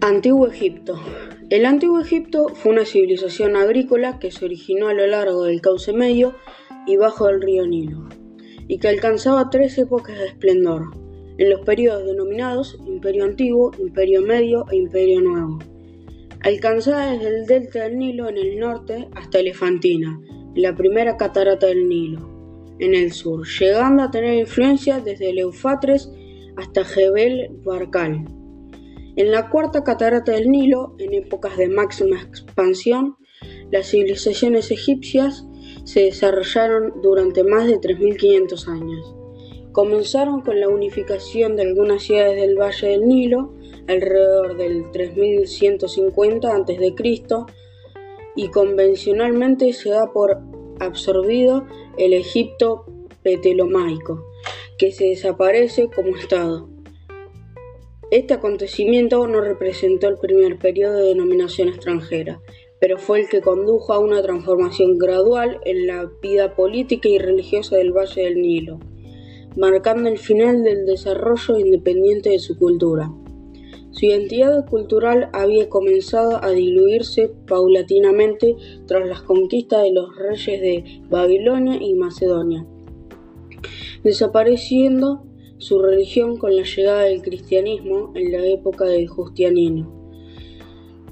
Antiguo Egipto. El Antiguo Egipto fue una civilización agrícola que se originó a lo largo del cauce medio y bajo del río Nilo, y que alcanzaba tres épocas de esplendor, en los periodos denominados Imperio Antiguo, Imperio Medio e Imperio Nuevo. Alcanzada desde el delta del Nilo en el norte hasta Elefantina, la primera catarata del Nilo, en el sur, llegando a tener influencia desde el hasta Jebel Barkal. En la cuarta catarata del Nilo, en épocas de máxima expansión, las civilizaciones egipcias se desarrollaron durante más de 3.500 años. Comenzaron con la unificación de algunas ciudades del Valle del Nilo alrededor del 3150 a.C. y convencionalmente se da por absorbido el Egipto petelomaico, que se desaparece como Estado. Este acontecimiento no representó el primer periodo de dominación extranjera, pero fue el que condujo a una transformación gradual en la vida política y religiosa del Valle del Nilo, marcando el final del desarrollo independiente de su cultura. Su identidad cultural había comenzado a diluirse paulatinamente tras las conquistas de los reyes de Babilonia y Macedonia, desapareciendo su religión con la llegada del cristianismo en la época del Justianino,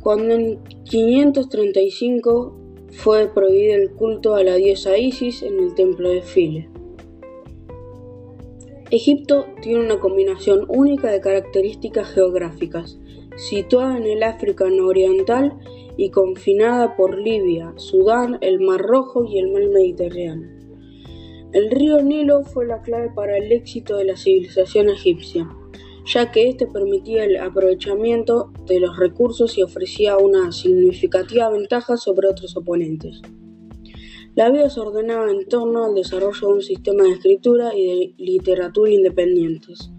cuando en 535 fue prohibido el culto a la diosa Isis en el templo de File. Egipto tiene una combinación única de características geográficas, situada en el África nororiental y confinada por Libia, Sudán, el Mar Rojo y el Mar Mediterráneo. El río Nilo fue la clave para el éxito de la civilización egipcia, ya que éste permitía el aprovechamiento de los recursos y ofrecía una significativa ventaja sobre otros oponentes. La vida se ordenaba en torno al desarrollo de un sistema de escritura y de literatura independientes,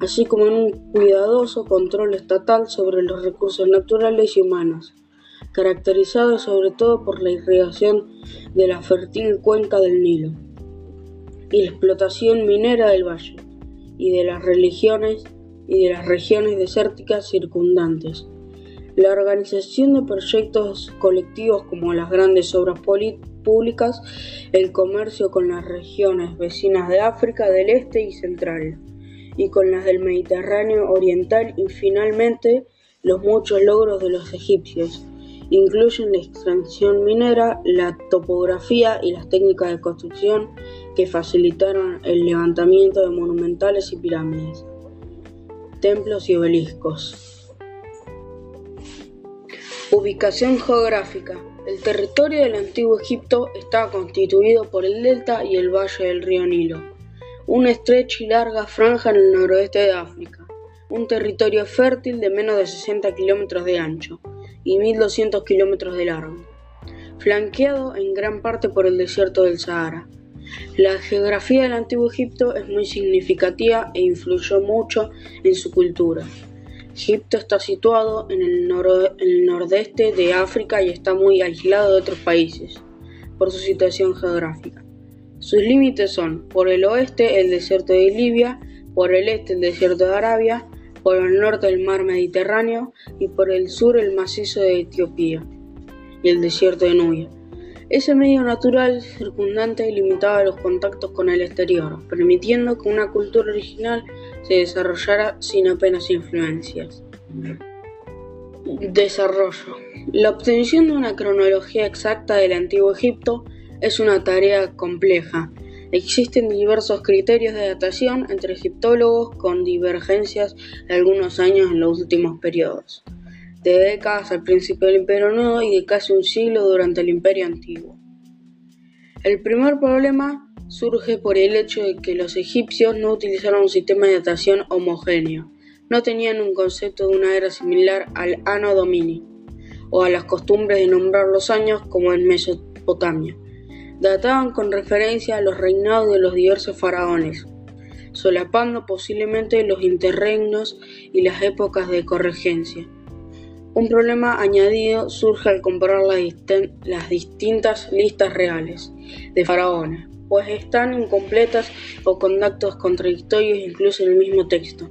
así como en un cuidadoso control estatal sobre los recursos naturales y humanos, caracterizado sobre todo por la irrigación de la fértil cuenca del Nilo y la explotación minera del valle, y de las religiones y de las regiones desérticas circundantes. La organización de proyectos colectivos como las grandes obras públicas, el comercio con las regiones vecinas de África del Este y Central, y con las del Mediterráneo Oriental y finalmente los muchos logros de los egipcios. Incluyen la extracción minera, la topografía y las técnicas de construcción que facilitaron el levantamiento de monumentales y pirámides, templos y obeliscos. Ubicación geográfica. El territorio del antiguo Egipto estaba constituido por el delta y el valle del río Nilo, una estrecha y larga franja en el noroeste de África, un territorio fértil de menos de 60 kilómetros de ancho y 1.200 kilómetros de largo, flanqueado en gran parte por el desierto del Sahara. La geografía del Antiguo Egipto es muy significativa e influyó mucho en su cultura. Egipto está situado en el, nordeste de África y está muy aislado de otros países por su situación geográfica. Sus límites son, por el oeste, el desierto de Libia, por el este, el desierto de Arabia, por el norte, el mar Mediterráneo y por el sur, el macizo de Etiopía y el desierto de Nubia. Ese medio natural circundante limitaba los contactos con el exterior, permitiendo que una cultura original se desarrollara sin apenas influencias. Desarrollo. La obtención de una cronología exacta del antiguo Egipto es una tarea compleja. Existen diversos criterios de datación entre egiptólogos con divergencias de algunos años en los últimos periodos de décadas al principio del Imperio Nuevo y de casi un siglo durante el Imperio Antiguo. El primer problema surge por el hecho de que los egipcios no utilizaron un sistema de datación homogéneo, no tenían un concepto de una era similar al Anno Domini, o a las costumbres de nombrar los años como en Mesopotamia. Databan con referencia a los reinados de los diversos faraones, solapando posiblemente los interregnos y las épocas de corregencia. Un problema añadido surge al comparar las, distintas listas reales de faraones, pues están incompletas o con datos contradictorios incluso en el mismo texto.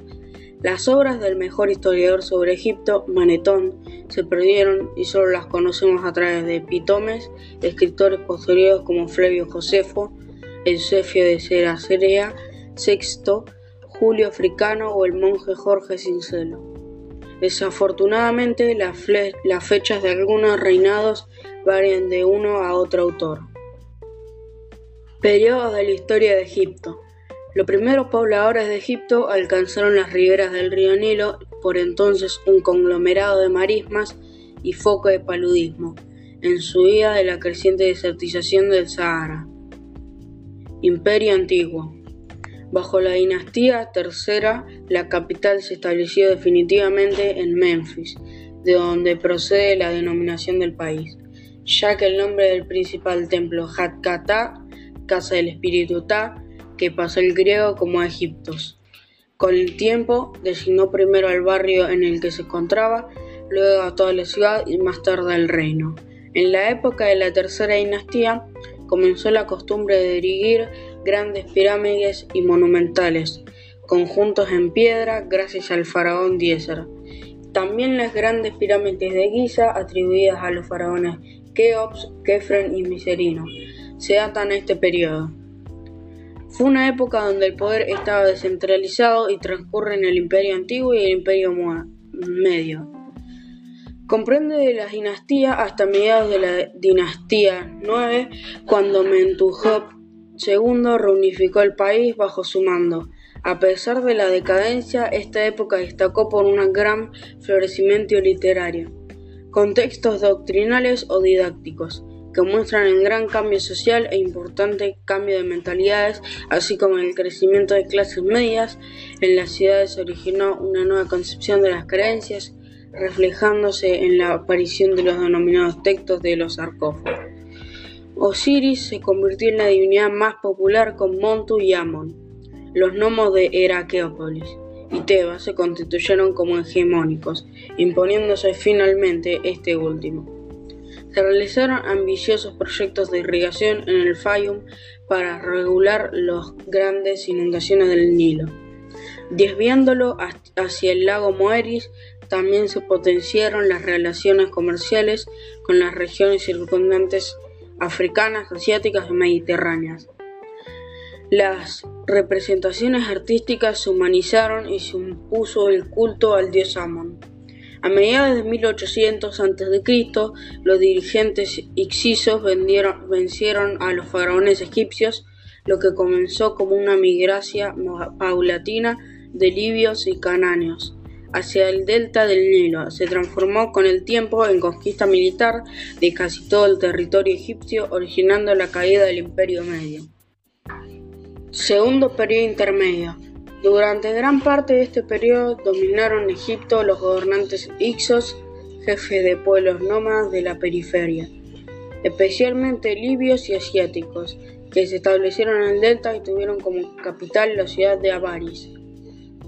Las obras del mejor historiador sobre Egipto, Manetón, se perdieron y solo las conocemos a través de epitomes de escritores posteriores como Flavio Josefo, Eusebio de Seracea, Sexto, Julio Africano o el monje Jorge Cincelo. Desafortunadamente, las, las fechas de algunos reinados varían de uno a otro autor. Periodos de la historia de Egipto. Los primeros pobladores de Egipto alcanzaron las riberas del río Nilo, por entonces un conglomerado de marismas y foco de paludismo, en su vida de la creciente desertización del Sahara. Imperio Antiguo. Bajo la dinastía tercera, la capital se estableció definitivamente en Memphis, de donde procede la denominación del país, ya que el nombre del principal templo Hatkata, casa del espíritu Ta, que pasó el griego como a Egiptos. Con el tiempo designó primero al barrio en el que se encontraba, luego a toda la ciudad y más tarde al reino. En la época de la tercera dinastía comenzó la costumbre de erigir grandes pirámides y monumentales, conjuntos en piedra gracias al faraón Diezer. También las grandes pirámides de Giza atribuidas a los faraones Keops, Kefren y Miserino se datan a este periodo. Fue una época donde el poder estaba descentralizado y transcurre en el Imperio Antiguo y el Imperio Medio. Comprende de la dinastía hasta mediados de la dinastía 9, cuando Mentuhotep II reunificó el país bajo su mando. A pesar de la decadencia, esta época destacó por un gran florecimiento literario, con textos doctrinales o didácticos que muestran el gran cambio social e importante cambio de mentalidades, así como el crecimiento de clases medias. En las ciudades originó una nueva concepción de las creencias, reflejándose en la aparición de los denominados textos de los sarcófagos. Osiris se convirtió en la divinidad más popular con Montu y Amon, los gnomos de Herakeópolis y Tebas se constituyeron como hegemónicos, imponiéndose finalmente este último. Se realizaron ambiciosos proyectos de irrigación en el Fayum para regular las grandes inundaciones del Nilo. Desviándolo hacia el lago Moeris, también se potenciaron las relaciones comerciales con las regiones circundantes africanas, asiáticas y mediterráneas. Las representaciones artísticas se humanizaron y se impuso el culto al dios Amon. A mediados de 1800 a.C., los dirigentes ixisos vencieron a los faraones egipcios, lo que comenzó como una migracia paulatina de libios y canáneos hacia el delta del Nilo. Se transformó con el tiempo en conquista militar de casi todo el territorio egipcio, originando la caída del Imperio Medio. Segundo periodo intermedio. Durante gran parte de este periodo dominaron Egipto los gobernantes Ixos, jefes de pueblos nómadas de la periferia, especialmente libios y asiáticos, que se establecieron en el delta y tuvieron como capital la ciudad de Avaris.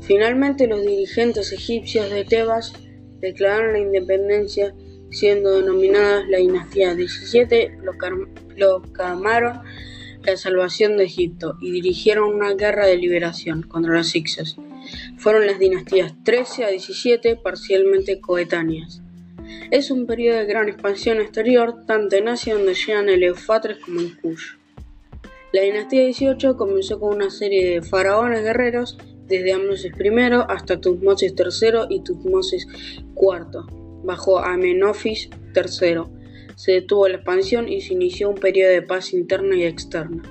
Finalmente los dirigentes egipcios de Tebas declararon la independencia siendo denominadas la dinastía 17, lo calmaron la salvación de Egipto y dirigieron una guerra de liberación contra los Ixos. Fueron las dinastías 13 a 17 parcialmente coetáneas. Es un periodo de gran expansión exterior, tanto en Asia donde llegan el Eufrates como en Kush. La dinastía 18 comenzó con una serie de faraones guerreros desde Amnosis I hasta Tutmosis III y Tutmosis IV, bajo Amenofis III se detuvo la expansión y se inició un periodo de paz interna y externa.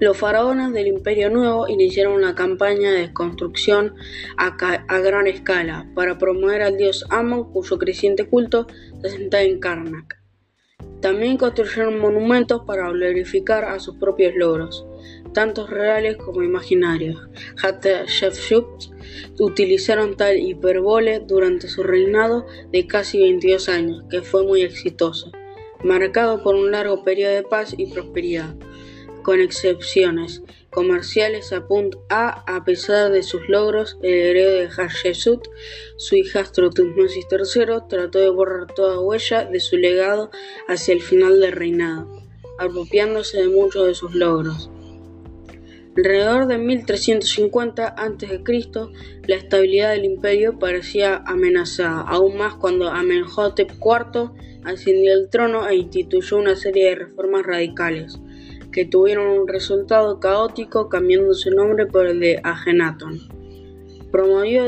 Los faraones del Imperio Nuevo iniciaron una campaña de construcción a, gran escala para promover al dios Amon, cuyo creciente culto se sentaba en Karnak. También construyeron monumentos para glorificar a sus propios logros tanto reales como imaginarios. Hatshepsut utilizaron tal hipérbole durante su reinado de casi 22 años, que fue muy exitoso, marcado por un largo periodo de paz y prosperidad, con excepciones comerciales a punto A, a pesar de sus logros, el heredero de Hatshepsut, su hijastro Tutmosis III, trató de borrar toda huella de su legado hacia el final del reinado, apropiándose de muchos de sus logros. Alrededor de 1350 a.C., la estabilidad del imperio parecía amenazada, aún más cuando Amenhotep IV ascendió al trono e instituyó una serie de reformas radicales, que tuvieron un resultado caótico cambiando su nombre por el de Agenatón. Promovió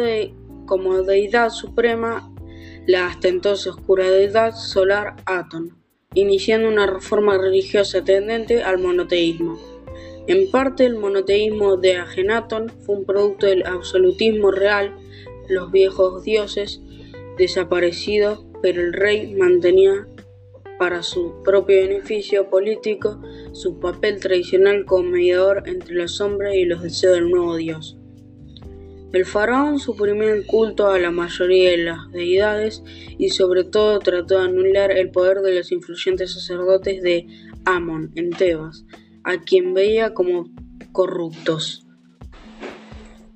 como deidad suprema la hasta oscura deidad solar Atón, iniciando una reforma religiosa tendente al monoteísmo. En parte, el monoteísmo de Agenatón fue un producto del absolutismo real, los viejos dioses desaparecidos, pero el rey mantenía para su propio beneficio político su papel tradicional como mediador entre los hombres y los deseos del nuevo dios. El faraón suprimió el culto a la mayoría de las deidades y sobre todo trató de anular el poder de los influyentes sacerdotes de Amon en Tebas, a quien veía como corruptos.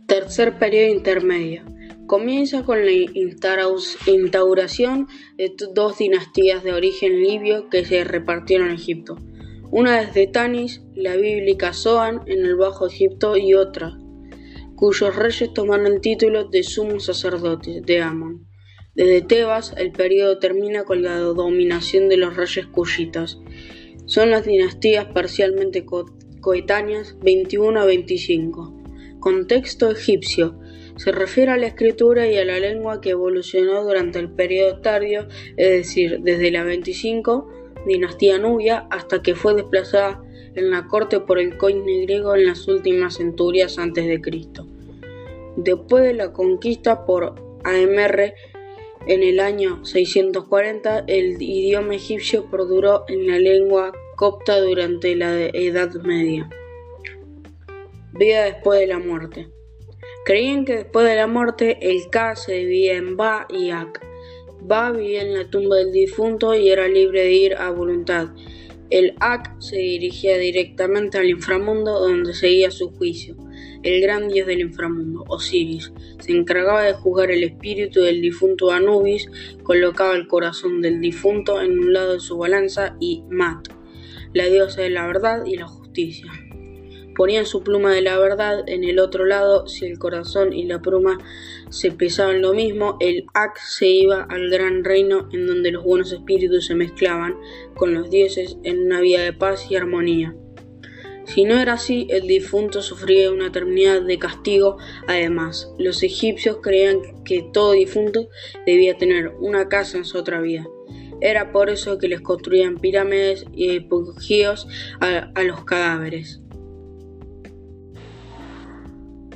Tercer periodo intermedio. Comienza con la instauración de dos dinastías de origen libio que se repartieron en Egipto. Una es de Tanis, la bíblica Zoan en el Bajo Egipto y otra cuyos reyes tomaron el título de sumos sacerdotes de Amon. Desde Tebas, el periodo termina con la dominación de los reyes cuyitas. Son las dinastías parcialmente coetáneas 21 a 25. Contexto egipcio. Se refiere a la escritura y a la lengua que evolucionó durante el periodo tardío, es decir, desde la 25, dinastía nubia, hasta que fue desplazada en la corte por el coine griego en las últimas centurias antes de Cristo. Después de la conquista por AMR en el año 640, el idioma egipcio perduró en la lengua copta durante la Edad Media. Vida después de la muerte. Creían que después de la muerte el Ka se dividía en Ba y Ak. Ba vivía en la tumba del difunto y era libre de ir a voluntad. El Ak se dirigía directamente al inframundo donde seguía su juicio. El gran dios del inframundo, Osiris, se encargaba de juzgar el espíritu del difunto Anubis, colocaba el corazón del difunto en un lado de su balanza y Mat, la diosa de la verdad y la justicia. Ponían su pluma de la verdad en el otro lado, si el corazón y la pluma se pesaban lo mismo, el Ak se iba al gran reino en donde los buenos espíritus se mezclaban con los dioses en una vida de paz y armonía. Si no era así, el difunto sufría una eternidad de castigo. Además, los egipcios creían que todo difunto debía tener una casa en su otra vida. Era por eso que les construían pirámides y epugios a los cadáveres.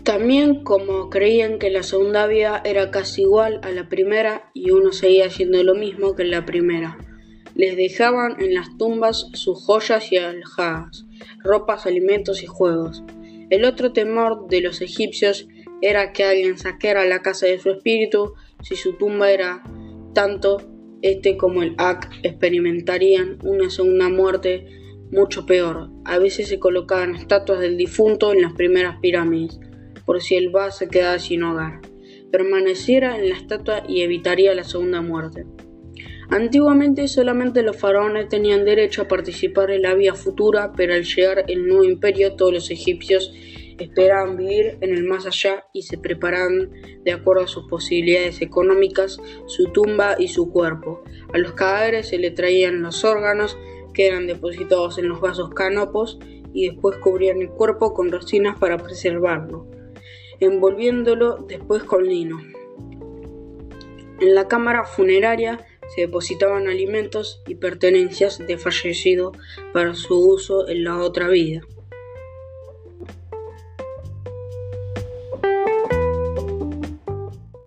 También como creían que la segunda vida era casi igual a la primera y uno seguía haciendo lo mismo que en la primera. Les dejaban en las tumbas sus joyas y alhajas, ropas, alimentos y juegos. El otro temor de los egipcios era que alguien saqueara la casa de su espíritu si su tumba era tanto este como el Ak experimentarían una segunda muerte mucho peor. A veces se colocaban estatuas del difunto en las primeras pirámides por si el Ba se quedaba sin hogar, permaneciera en la estatua y evitaría la segunda muerte. Antiguamente solamente los faraones tenían derecho a participar en la vida futura, pero al llegar el nuevo imperio todos los egipcios esperaban vivir en el más allá y se preparaban de acuerdo a sus posibilidades económicas su tumba y su cuerpo. A los cadáveres se le traían los órganos que eran depositados en los vasos canopos y después cubrían el cuerpo con resinas para preservarlo envolviéndolo después con lino. En la cámara funeraria se depositaban alimentos y pertenencias de fallecido para su uso en la otra vida.